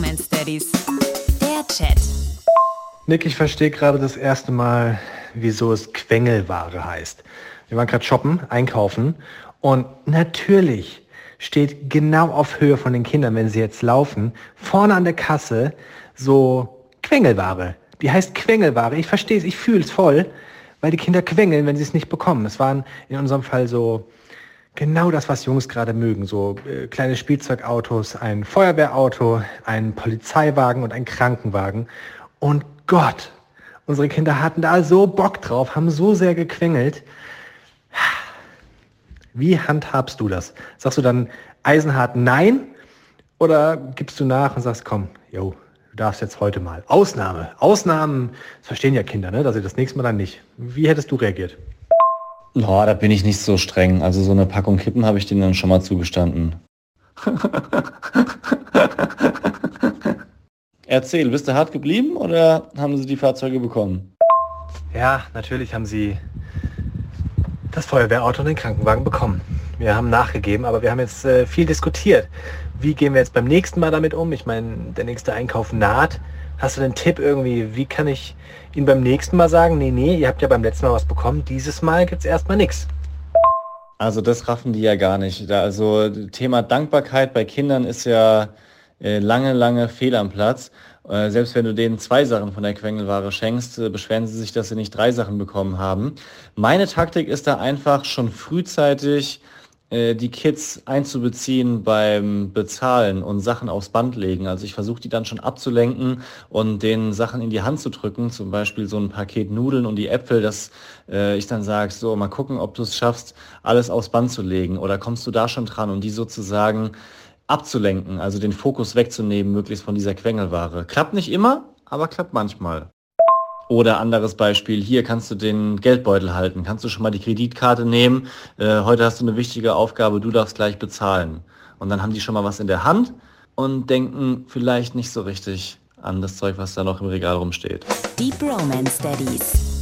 Bromance Daddies. Der Chat. Nick, ich verstehe gerade das erste Mal, wieso es Quengelware heißt. Wir waren gerade shoppen, einkaufen und natürlich steht genau auf Höhe von den Kindern, wenn sie jetzt laufen, vorne an der Kasse so Quengelware. Die heißt Quengelware. Ich verstehe es, ich fühle es voll, weil die Kinder quengeln, wenn sie es nicht bekommen. Es waren in unserem Fall so genau das, was Jungs gerade mögen. So äh, kleine Spielzeugautos, ein Feuerwehrauto, ein Polizeiwagen und ein Krankenwagen. Und Gott, unsere Kinder hatten da so Bock drauf, haben so sehr gequengelt. Wie handhabst du das? Sagst du dann eisenhart Nein oder gibst du nach und sagst, komm, yo, du darfst jetzt heute mal. Ausnahme. Ausnahmen, das verstehen ja Kinder, ne? dass sie das nächste Mal dann nicht. Wie hättest du reagiert? Oh, da bin ich nicht so streng. Also so eine Packung Kippen habe ich denen dann schon mal zugestanden. Erzähl, bist du hart geblieben oder haben sie die Fahrzeuge bekommen? Ja, natürlich haben sie das Feuerwehrauto und den Krankenwagen bekommen. Wir haben nachgegeben, aber wir haben jetzt äh, viel diskutiert. Wie gehen wir jetzt beim nächsten Mal damit um? Ich meine, der nächste Einkauf naht. Hast du einen Tipp irgendwie, wie kann ich Ihnen beim nächsten Mal sagen, nee, nee, ihr habt ja beim letzten Mal was bekommen, dieses Mal gibt es erstmal nichts. Also das raffen die ja gar nicht. Also Thema Dankbarkeit bei Kindern ist ja äh, lange, lange fehl am Platz. Äh, selbst wenn du denen zwei Sachen von der Quengelware schenkst, äh, beschweren sie sich, dass sie nicht drei Sachen bekommen haben. Meine Taktik ist da einfach schon frühzeitig die Kids einzubeziehen beim Bezahlen und Sachen aufs Band legen. Also ich versuche die dann schon abzulenken und den Sachen in die Hand zu drücken, zum Beispiel so ein Paket Nudeln und die Äpfel, dass äh, ich dann sage, so mal gucken, ob du es schaffst, alles aufs Band zu legen oder kommst du da schon dran und die sozusagen abzulenken, also den Fokus wegzunehmen, möglichst von dieser Quengelware. Klappt nicht immer, aber klappt manchmal. Oder anderes Beispiel, hier kannst du den Geldbeutel halten, kannst du schon mal die Kreditkarte nehmen, äh, heute hast du eine wichtige Aufgabe, du darfst gleich bezahlen. Und dann haben die schon mal was in der Hand und denken vielleicht nicht so richtig an das Zeug, was da noch im Regal rumsteht. Deep Romance Daddies.